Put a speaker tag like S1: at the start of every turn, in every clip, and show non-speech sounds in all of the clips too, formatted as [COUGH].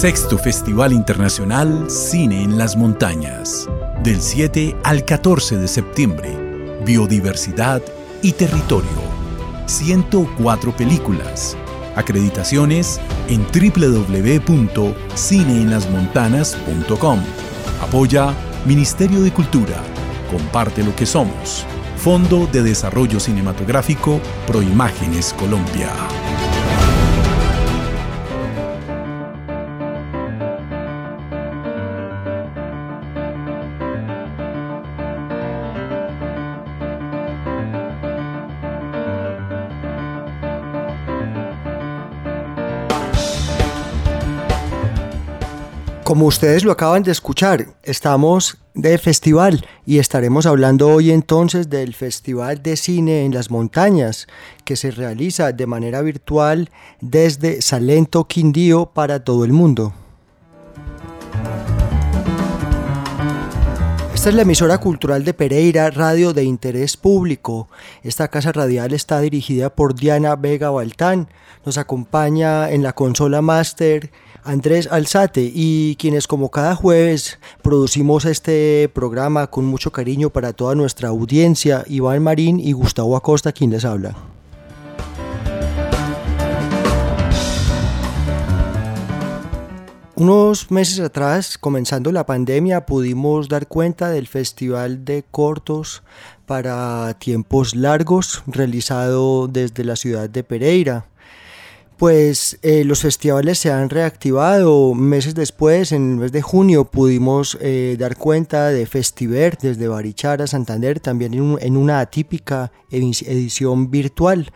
S1: Sexto Festival Internacional Cine en las Montañas. Del 7 al 14 de septiembre. Biodiversidad y territorio. 104 películas. Acreditaciones en www.cineenlasmontanas.com. Apoya Ministerio de Cultura. Comparte lo que somos. Fondo de Desarrollo Cinematográfico Proimágenes Colombia.
S2: Como ustedes lo acaban de escuchar, estamos de festival y estaremos hablando hoy entonces del Festival de Cine en las Montañas que se realiza de manera virtual desde Salento Quindío para todo el mundo. Esta es la emisora cultural de Pereira, radio de interés público. Esta casa radial está dirigida por Diana Vega Baltán. Nos acompaña en la consola máster Andrés Alzate y quienes como cada jueves producimos este programa con mucho cariño para toda nuestra audiencia, Iván Marín y Gustavo Acosta quien les habla. Unos meses atrás, comenzando la pandemia, pudimos dar cuenta del Festival de Cortos para Tiempos Largos realizado desde la ciudad de Pereira pues eh, los festivales se han reactivado. Meses después, en el mes de junio, pudimos eh, dar cuenta de Festiver desde Barichara, Santander, también en, una atípica edición virtual.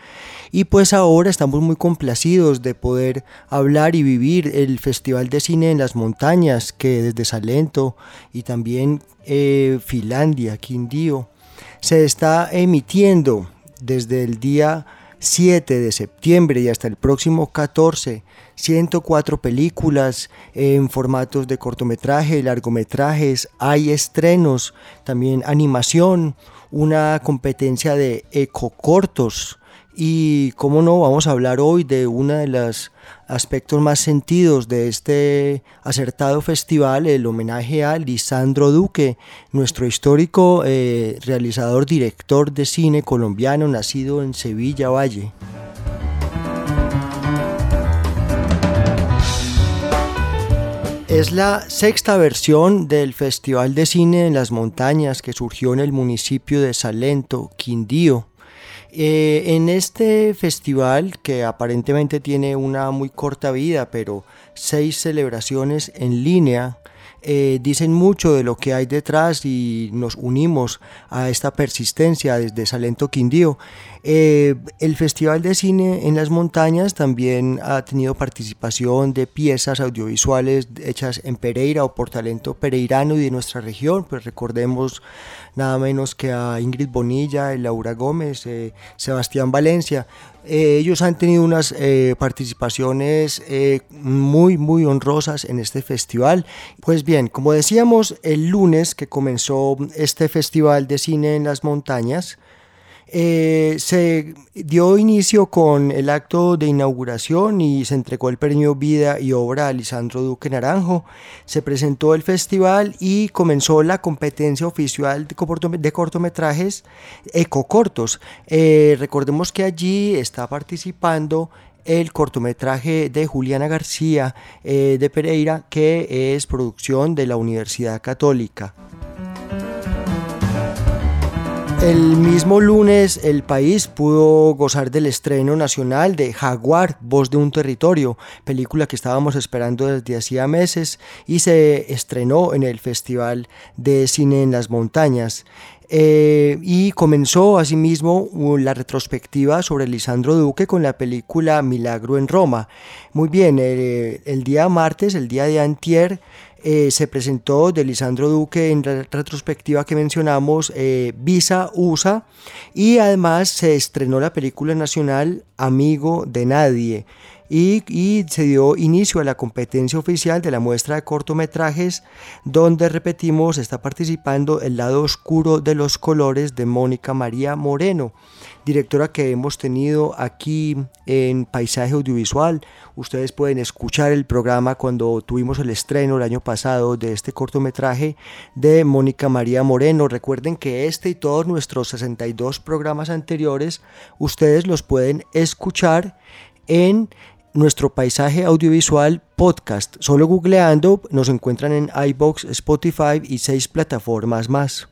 S2: Y pues ahora estamos muy complacidos de poder hablar y vivir el Festival de Cine en las Montañas, que desde Salento y también eh, Finlandia, Quindío, se está emitiendo desde el día 7 de septiembre y hasta el próximo 14, 104 películas en formatos de cortometraje, largometrajes, hay estrenos, también animación, una competencia de ecocortos y cómo no, vamos a hablar hoy de uno de los aspectos más sentidos de este acertado festival, el homenaje a Lisandro Duque, nuestro histórico eh, realizador, director de cine colombiano, nacido en Sevilla Valle. Es la sexta versión del Festival de Cine en las Montañas que surgió en el municipio de Salento, Quindío. Eh, en este festival, que aparentemente tiene una muy corta vida, pero seis celebraciones en línea, eh, dicen mucho de lo que hay detrás y nos unimos a esta persistencia desde Salento Quindío. Eh, el Festival de Cine en las Montañas también ha tenido participación de piezas audiovisuales hechas en Pereira o por talento pereirano y de nuestra región, pues recordemos nada menos que a Ingrid Bonilla, Laura Gómez, eh, Sebastián Valencia. Eh, ellos han tenido unas participaciones muy, muy honrosas en este festival. Pues bien, como decíamos, el lunes que comenzó este Festival de Cine en las Montañas, eh, se dio inicio con el acto de inauguración y se entregó el premio Vida y Obra a Lisandro Duque Naranjo. Se presentó el festival y comenzó la competencia oficial de cortometrajes ecocortos. Eh, recordemos que allí está participando el cortometraje de Juliana García eh, de Pereira, que es producción de la Universidad Católica. El mismo lunes el país pudo gozar del estreno nacional de Jaguar, Voz de un Territorio, película que estábamos esperando desde hacía meses y se estrenó en el Festival de Cine en las Montañas. Eh, y comenzó asimismo la retrospectiva sobre Lisandro Duque con la película Milagro en Roma. Muy bien, el, el día martes, el día de antier, eh, se presentó de Lisandro Duque en la retrospectiva que mencionamos, eh, Visa USA, y además se estrenó la película nacional Amigo de Nadie. Y, se dio inicio a la competencia oficial de la muestra de cortometrajes donde repetimos está participando el lado oscuro de los colores de Mónica María Moreno directora que hemos tenido aquí en Paisaje Audiovisual. Ustedes pueden escuchar el programa cuando tuvimos el estreno el año pasado de este cortometraje de Mónica María Moreno. Recuerden que este y todos nuestros 62 programas anteriores ustedes los pueden escuchar en nuestro paisaje audiovisual podcast. Solo googleando nos encuentran en iBox, Spotify y seis plataformas más.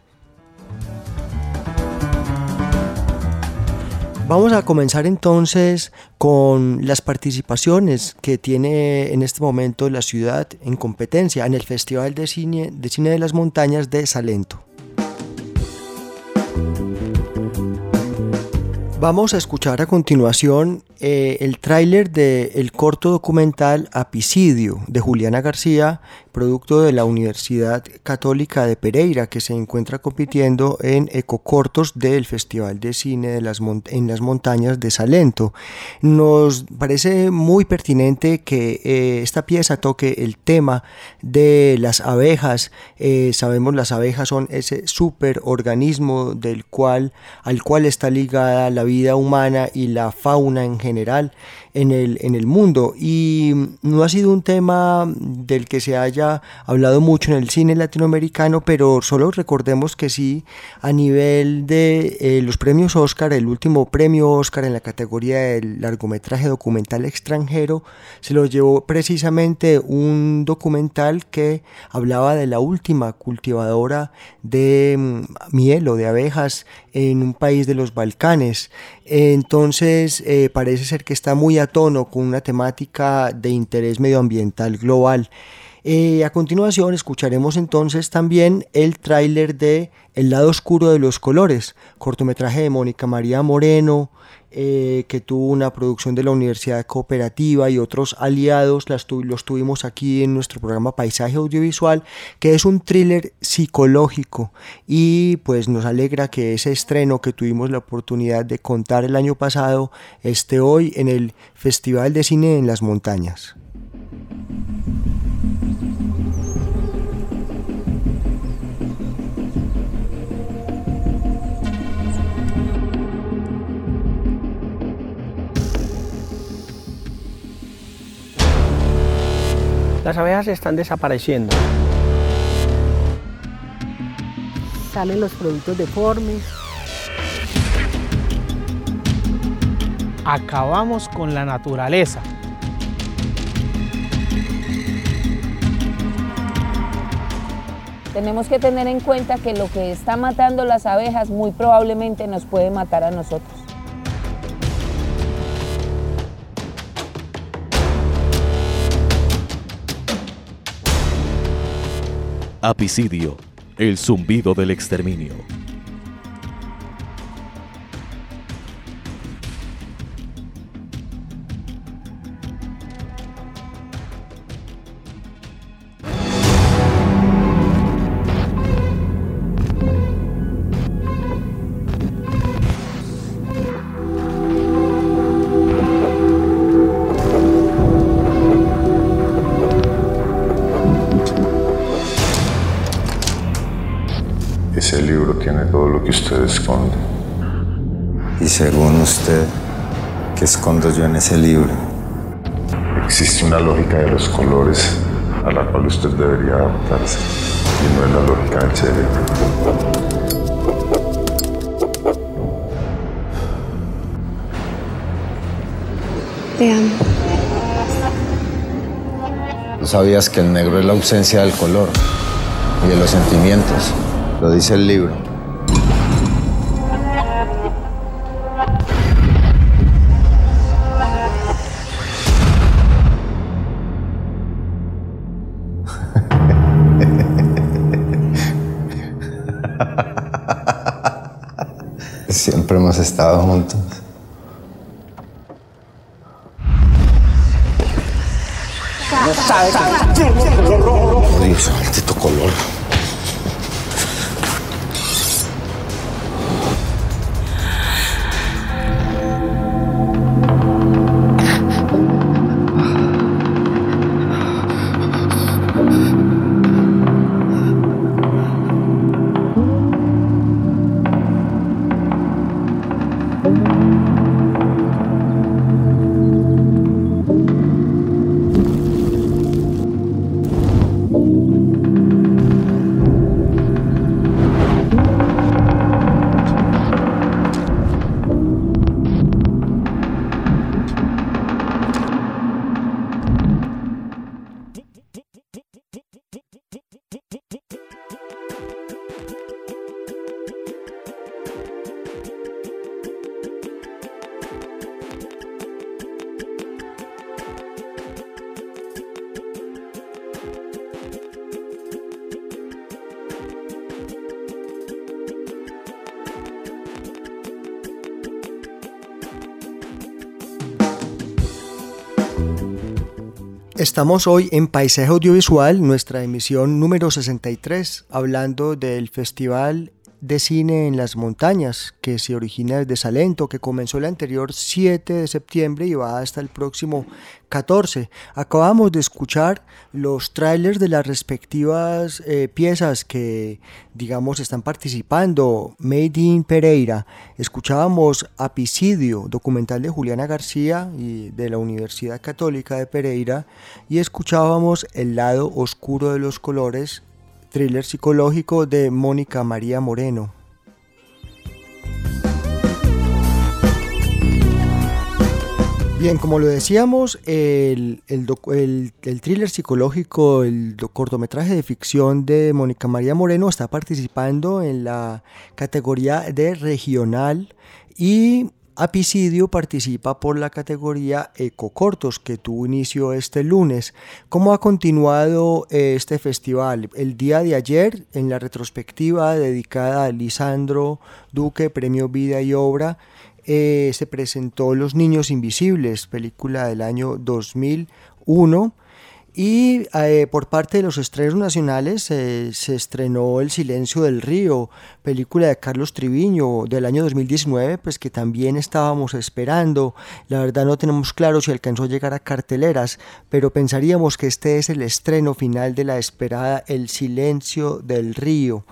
S2: Vamos a comenzar entonces con las participaciones que tiene en este momento la ciudad en competencia en el Festival de Cine de, Cine de las Montañas de Salento. Vamos a escuchar a continuación eh, el tráiler del corto documental Apicidio de Juliana García, producto de la Universidad Católica de Pereira, que se encuentra compitiendo en ecocortos del Festival de Cine de las en las montañas de Salento. Nos parece muy pertinente que eh, esta pieza toque el tema de las abejas. Eh, sabemos las abejas son ese superorganismo del cual, al cual está ligada la vida humana y la fauna en general general en el, en el mundo. Y no ha sido un tema del que se haya hablado mucho en el cine latinoamericano, pero solo recordemos que sí, a nivel de eh, los premios Oscar, el último premio Oscar en la categoría del largometraje documental extranjero, se lo llevó precisamente un documental que hablaba de la última cultivadora de mm, miel o de abejas en un país de los Balcanes. Entonces, eh, parece ser que está muy tono con una temática de interés medioambiental global. Eh, a continuación escucharemos entonces también el tráiler de El lado oscuro de los colores, cortometraje de Mónica María Moreno, eh, que tuvo una producción de la Universidad Cooperativa y otros aliados, los tuvimos aquí en nuestro programa Paisaje Audiovisual, que es un thriller psicológico y pues nos alegra que ese estreno que tuvimos la oportunidad de contar el año pasado esté hoy en el Festival de Cine en las Montañas.
S3: Las abejas están desapareciendo.
S4: Salen los productos deformes.
S3: Acabamos con la naturaleza.
S4: Tenemos que tener en cuenta que lo que está matando las abejas muy probablemente nos puede matar a nosotros.
S5: Apicidio, el zumbido del exterminio.
S6: Según usted, ¿qué escondo yo en ese libro?
S7: Existe una lógica de los colores a la cual usted debería adaptarse y no es la lógica del cerebro.
S8: Te amo.
S6: ¿Tú sabías que el negro es la ausencia del color y de los sentimientos? Lo dice el libro. Estado juntos.
S9: No sabe.
S6: Dios, maldito color.
S2: Estamos hoy en Paisaje Audiovisual, nuestra emisión número 63, hablando del Festival de Cine en las Montañas, que se origina desde Salento, que comenzó el anterior 7 de septiembre y va hasta el próximo 14. Acabamos de escuchar los trailers de las respectivas eh, piezas que, digamos, están participando. Made in Pereira. Escuchábamos Apicidio, documental de Juliana García y de la Universidad Católica de Pereira. Y escuchábamos El lado oscuro de los colores thriller psicológico de Mónica María Moreno. Bien, como lo decíamos, el, el, thriller psicológico, el cortometraje de ficción de Mónica María Moreno está participando en la categoría de regional y Apicidio participa por la categoría Ecocortos que tuvo inicio este lunes. ¿Cómo ha continuado eh, este festival? El día de ayer, en la retrospectiva dedicada a Lisandro Duque, Premio Vida y Obra, eh, se presentó Los Niños Invisibles, película del año 2001 y eh, por parte de los estrenos nacionales eh, se estrenó El Silencio del Río, película de Carlos Triviño del año 2019, pues que también estábamos esperando. La verdad no tenemos claro si alcanzó a llegar a carteleras, pero pensaríamos que este es el estreno final de la esperada El Silencio del Río.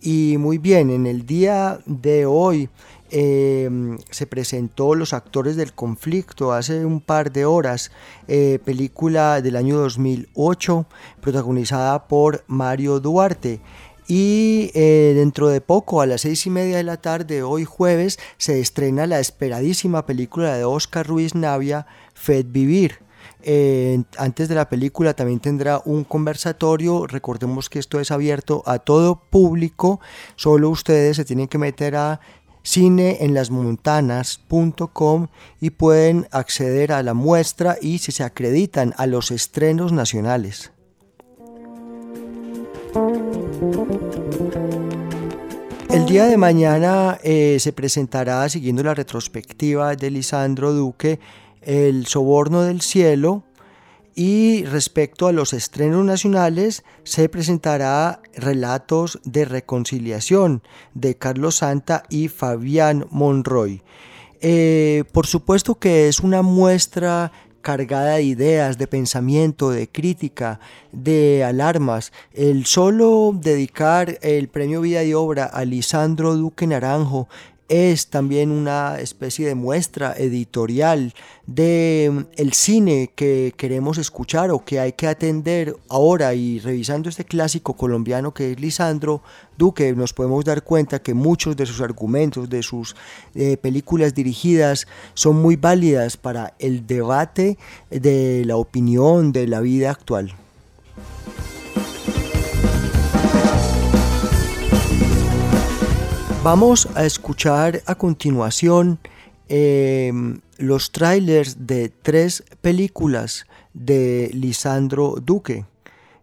S2: Y muy bien, en el día de hoy Em, se presentó Los actores del conflicto hace un par de horas, eh, película del año 2008, protagonizada por Mario Duarte. Y eh, dentro de poco, a las seis y media de la tarde, hoy jueves, se estrena la esperadísima película de Oscar Ruiz Navia, Fed Vivir. Eh, antes de la película también tendrá un conversatorio. Recordemos que esto es abierto a todo público. Solo ustedes se tienen que meter a cineenlasmontanas.com y pueden acceder a la muestra y si se acreditan a los estrenos nacionales. El día de mañana eh, se presentará, siguiendo la retrospectiva de Lisandro Duque, El Soborno del Cielo, y respecto a los estrenos nacionales, se presentará Relatos de Reconciliación de Carlos Santa y Fabián Monroy. Eh, por supuesto que es una muestra cargada de ideas, de pensamiento, de crítica, de alarmas. El solo dedicar el premio Vida y Obra a Lisandro Duque Naranjo es también una especie de muestra editorial de mm, el cine que queremos escuchar o que hay que atender ahora y revisando este clásico colombiano que es Lisandro Duque nos podemos dar cuenta que muchos de sus argumentos de sus eh, películas dirigidas son muy válidas para el debate de la opinión de la vida actual. Vamos a escuchar a continuación em, los trailers de tres películas de Lisandro Duque.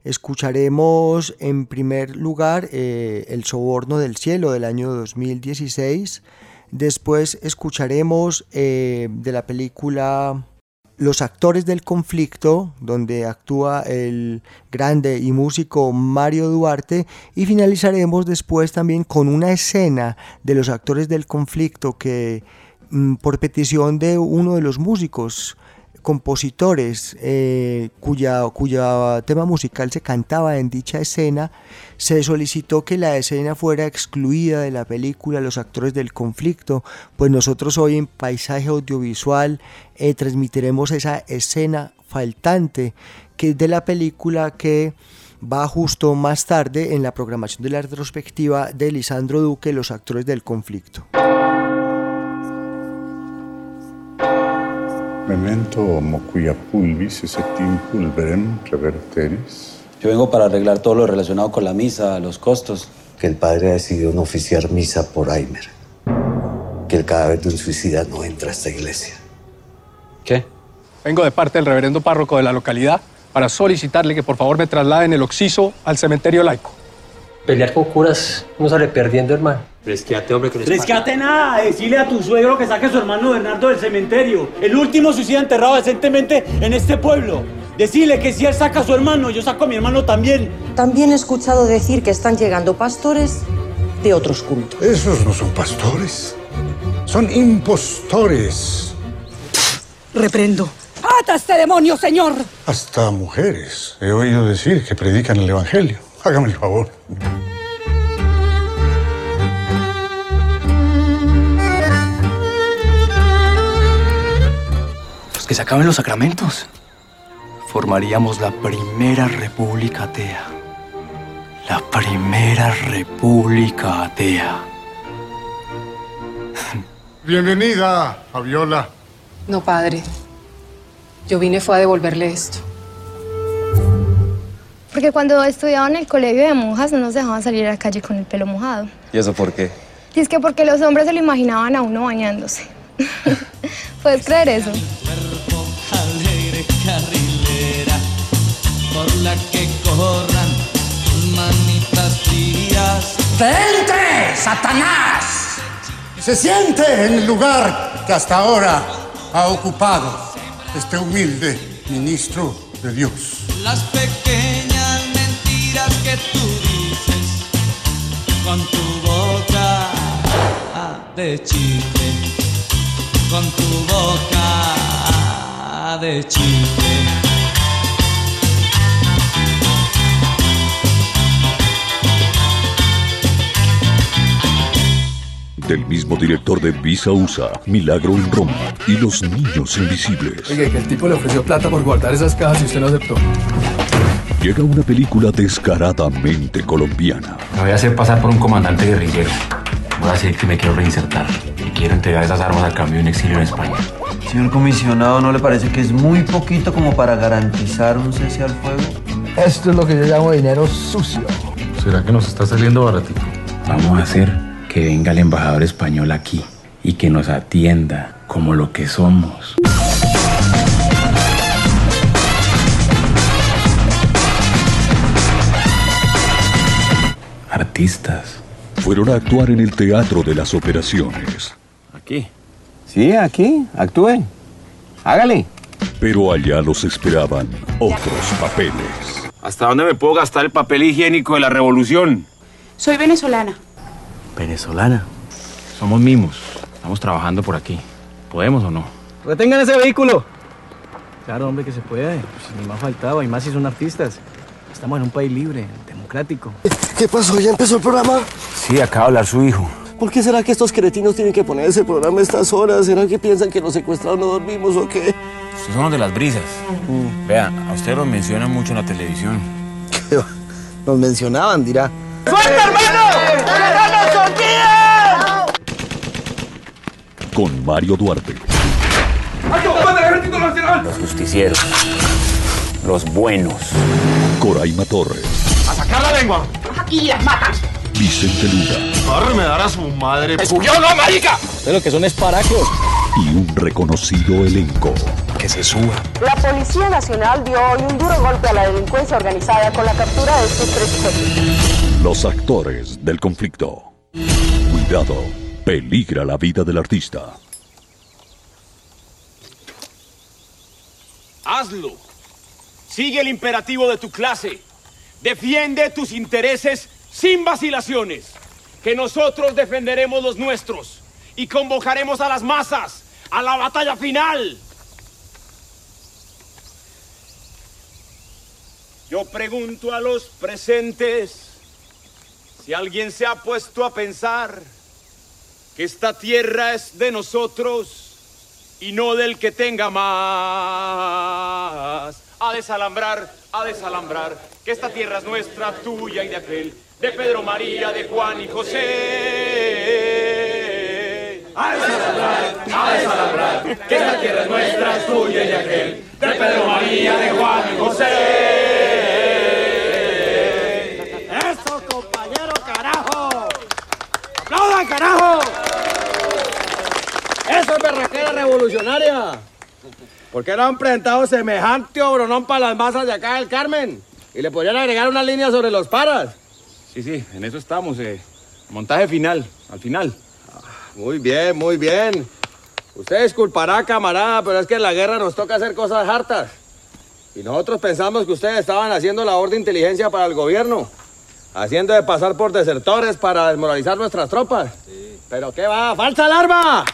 S2: Escucharemos en primer lugar eh, El Soborno del Cielo del año 2016, Después escucharemos eh, de la película Los actores del conflicto, donde actúa el grande y músico Mario Duarte, y finalizaremos después también con una escena de los actores del conflicto que mm, por petición de uno de los músicos compositores eh, cuya, cuya tema musical se cantaba en dicha escena, se solicitó que la escena fuera excluida de la película Los actores del conflicto, pues nosotros hoy en Paisaje Audiovisual eh, transmitiremos esa escena faltante que es de la película que va justo más tarde en la programación de la retrospectiva de Lisandro Duque, Los actores del conflicto.
S10: Memento mocuia pulvis tim pulverem reverteris.
S11: Yo vengo para arreglar todo lo relacionado con la misa, los costos.
S12: Que el padre ha decidido no oficiar misa por Aimer. Que el cadáver de un suicida no entra a esta iglesia.
S11: ¿Qué?
S13: Vengo de parte del reverendo párroco de la localidad para solicitarle que por favor me trasladen el oxiso al cementerio laico.
S14: Pelear con curas no sale perdiendo, hermano.
S15: Resqueate, hombre, que
S16: nada, decirle a tu suegro que saque a su hermano Bernardo del cementerio. El último suicida enterrado decentemente en este pueblo. Decirle que si él saca a su hermano, yo saco a mi hermano también.
S17: También he escuchado decir que están llegando pastores de otros cultos.
S10: Esos no son pastores. Son impostores.
S17: Reprendo. ¡Ata este demonio, señor!
S10: Hasta mujeres. He oído decir que predican el Evangelio. Hágame el favor.
S18: Pues que se acaben los sacramentos. Formaríamos la primera república atea. La primera república atea. [LAUGHS]
S10: Bienvenida, Fabiola.
S19: No, padre. Yo vine fue a devolverle esto.
S20: Porque cuando estudiaba en el colegio de monjas no nos dejaban salir a la calle con el pelo mojado.
S11: ¿Y eso por qué?
S20: Y es que porque los hombres se lo imaginaban a uno bañándose. [LAUGHS] ¿Puedes creer eso?
S21: alegre carrilera por la que corran tus manitas frías.
S22: ¡Vente, Satanás! Se siente en el lugar que hasta ahora ha ocupado este humilde ministro de Dios.
S21: Las pequeñas que tú dices con tu boca de chile, con tu boca de chile.
S23: Del mismo director de Visa USA, Milagro en Roma y Los Niños Invisibles.
S24: Oye, que el tipo le ofreció plata por guardar esas cajas y usted no aceptó.
S23: Llega una película descaradamente colombiana.
S25: Me voy a hacer pasar por un comandante guerrillero. Voy a decir que me quiero reinsertar y quiero entregar esas armas al cambio de un exilio en España.
S26: Señor comisionado, ¿no le parece que es muy poquito como para garantizar un cese al fuego?
S27: Esto es lo que yo llamo dinero sucio.
S25: ¿Será que nos está saliendo baratito? Vamos a hacer que venga el embajador español aquí y que nos atienda como lo que somos. Artistas.
S23: Fueron a actuar en el Teatro de las Operaciones.
S28: Aquí. Sí, aquí. Actúen. Hágale.
S23: Pero allá los esperaban otros papeles.
S28: ¿Hasta dónde me puedo gastar el papel higiénico de la revolución?
S19: Soy venezolana.
S25: Venezolana. Somos mimos. Estamos trabajando por aquí. ¿Podemos o no?
S14: Retengan ese vehículo. Claro, hombre, que se puede. Pues ni más faltaba, y más si son artistas. Estamos en un país libre, democrático.
S22: ¿Qué pasó? ¿Ya empezó el programa?
S25: Sí, acaba de hablar su hijo.
S22: ¿Por qué será que estos cretinos tienen que poner ese programa a estas horas? ¿Será que piensan que los secuestrados no dormimos o qué?
S25: Estos son los de las brisas. Vean, a ustedes los mencionan mucho en la televisión.
S22: Nos mencionaban, dirá.
S21: ¡Suelta, hermano! ¡Déjanos
S23: Con Mario Duarte,
S25: Los justicieros. Los buenos.
S23: Coraima Torres,
S21: ¡A sacar la lengua!
S19: Aquí las matan.
S23: Vicente Luna
S21: ¡Corre, me dará su madre! ¡Me subió, no, marica!
S14: Ustedes lo que son es paracos.
S23: y un reconocido elenco.
S25: Que se suba.
S17: La Policía Nacional dio hoy un duro golpe a la delincuencia organizada con la captura de estos tres jefes.
S23: Los actores del conflicto. Cuidado, Peligra la vida del artista.
S28: Hazlo. Sigue el imperativo de tu clase. Defiende tus intereses sin vacilaciones. Que nosotros defenderemos los nuestros y convocaremos a las masas a la batalla final. Yo pregunto a los presentes si alguien se ha puesto a pensar que esta tierra es de nosotros y no del que tenga más. A desalambrar, a desalambrar, que esta tierra es nuestra, tuya y de aquel, de Pedro María, de Juan y José. A desalambrar, a desalambrar, que esta tierra es nuestra, tuya y de aquel, de Pedro María, de Juan y José.
S29: ¡Eso, compañero, carajo! ¡Aplaudan, carajo! ¡Eso es berraquera revolucionaria! ¿Por qué no han presentado semejante obronón para las masas de acá del Carmen? Y le podrían agregar una línea sobre los paras.
S28: Sí, sí, en eso estamos. Eh. Montaje final, al final.
S29: Muy bien, muy bien. Usted disculpará, camarada, pero es que en la guerra nos toca hacer cosas hartas. Y nosotros pensamos que ustedes estaban haciendo labor de inteligencia para el gobierno. Haciendo de pasar por desertores para desmoralizar nuestras tropas. Pero qué va, falsa alarma.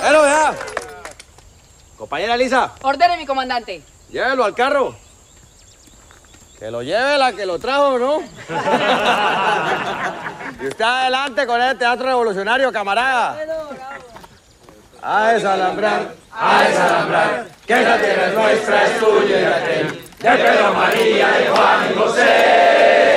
S29: Pero vea. Compañera Lisa,
S30: Ordene, mi comandante.
S29: Llévelo al carro. Que lo lleve la que lo trajo, ¿no? y usted adelante con el teatro revolucionario, camarada. A desalambrar,
S28: A desalambrar, que esta tierra es nuestra, es tuya y de aquel, de Pedro María, de Juan y José.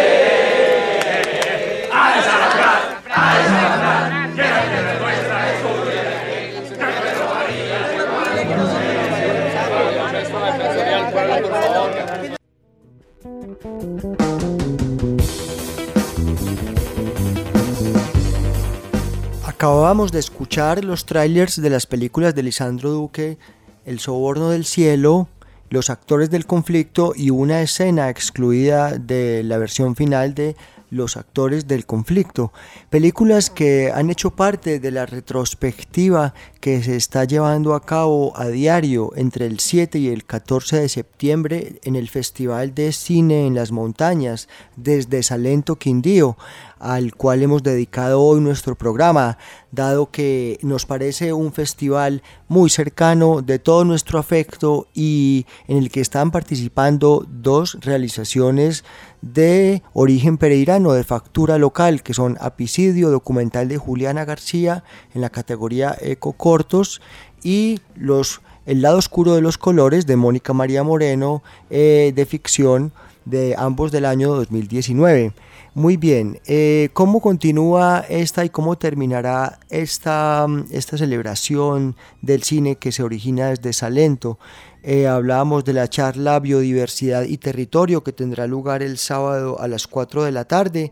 S2: De escuchar los trailers de las películas de Lisandro Duque, El soborno del cielo, Los actores del conflicto y una escena excluida de la versión final de Los actores del conflicto. Películas que han hecho parte de la retrospectiva que se está llevando a cabo a diario entre el 7 y el 14 de septiembre en el Festival de Cine en las Montañas desde Salento Quindío al cual hemos dedicado hoy nuestro programa, dado que nos parece un festival muy cercano de todo nuestro afecto y en el que están participando dos realizaciones de origen pereirano, de factura local, que son Apicidio, documental de Juliana García en la categoría Eco Cortos y los El lado oscuro de los colores de Mónica María Moreno eh, de ficción de ambos del año 2019. Muy bien, eh, ¿cómo continúa esta y cómo terminará esta, esta celebración del cine que se origina desde Salento? Eh, hablábamos de la charla Biodiversidad y Territorio que tendrá lugar el sábado a las 4 de la tarde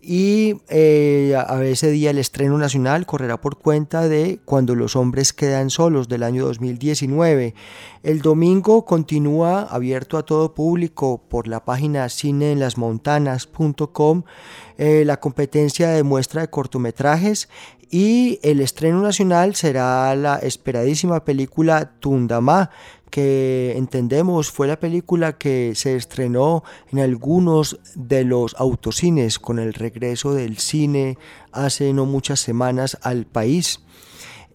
S2: y eh, a ese día el estreno nacional correrá por cuenta de Cuando los hombres quedan solos del año 2019. El domingo continúa abierto a todo público por la página cineenlasmontanas.com eh, la competencia de muestra de cortometrajes y el estreno nacional será la esperadísima película Tundamá que entendemos fue la película que se estrenó en algunos de los autocines con el regreso del cine hace no muchas semanas al país.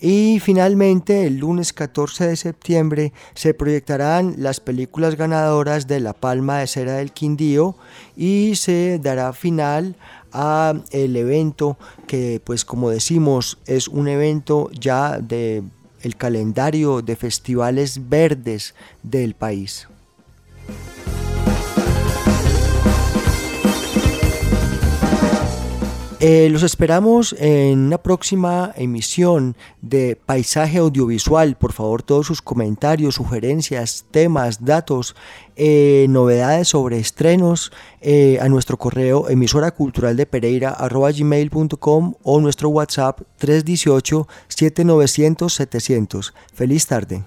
S2: Y finalmente, el lunes 14 de septiembre se proyectarán las películas ganadoras de La Palma de Cera del Quindío y se dará final a el evento que pues como decimos es un evento ya de el calendario de festivales verdes del país. Eh, los esperamos en una próxima emisión de Paisaje Audiovisual. Por favor, todos sus comentarios, sugerencias, temas, datos, eh, novedades sobre estrenos eh, a nuestro correo emisora cultural de Pereira gmail.com o nuestro WhatsApp 318 7900 700. Feliz tarde.